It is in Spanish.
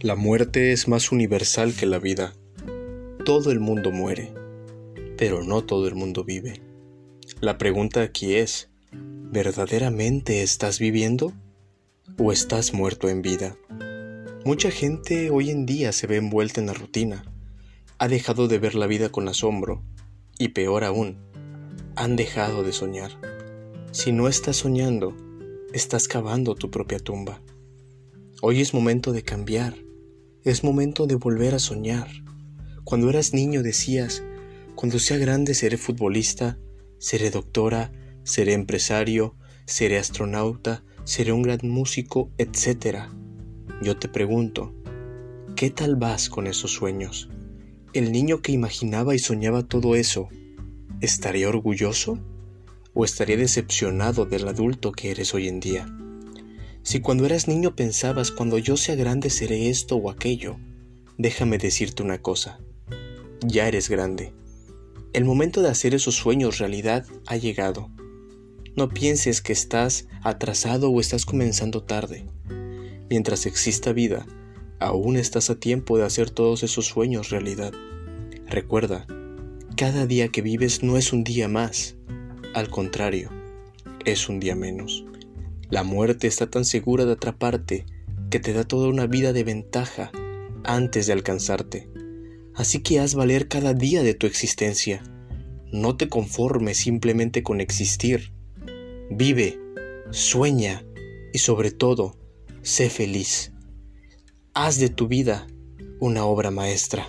La muerte es más universal que la vida. Todo el mundo muere, pero no todo el mundo vive. La pregunta aquí es, ¿verdaderamente estás viviendo o estás muerto en vida? Mucha gente hoy en día se ve envuelta en la rutina, ha dejado de ver la vida con asombro y peor aún, han dejado de soñar. Si no estás soñando, estás cavando tu propia tumba. Hoy es momento de cambiar es momento de volver a soñar. Cuando eras niño decías, cuando sea grande seré futbolista, seré doctora, seré empresario, seré astronauta, seré un gran músico, etc. Yo te pregunto, ¿qué tal vas con esos sueños? ¿El niño que imaginaba y soñaba todo eso, estaría orgulloso? ¿O estaría decepcionado del adulto que eres hoy en día? Si cuando eras niño pensabas, cuando yo sea grande seré esto o aquello, déjame decirte una cosa, ya eres grande. El momento de hacer esos sueños realidad ha llegado. No pienses que estás atrasado o estás comenzando tarde. Mientras exista vida, aún estás a tiempo de hacer todos esos sueños realidad. Recuerda, cada día que vives no es un día más, al contrario, es un día menos. La muerte está tan segura de atraparte que te da toda una vida de ventaja antes de alcanzarte. Así que haz valer cada día de tu existencia. No te conformes simplemente con existir. Vive, sueña y sobre todo, sé feliz. Haz de tu vida una obra maestra.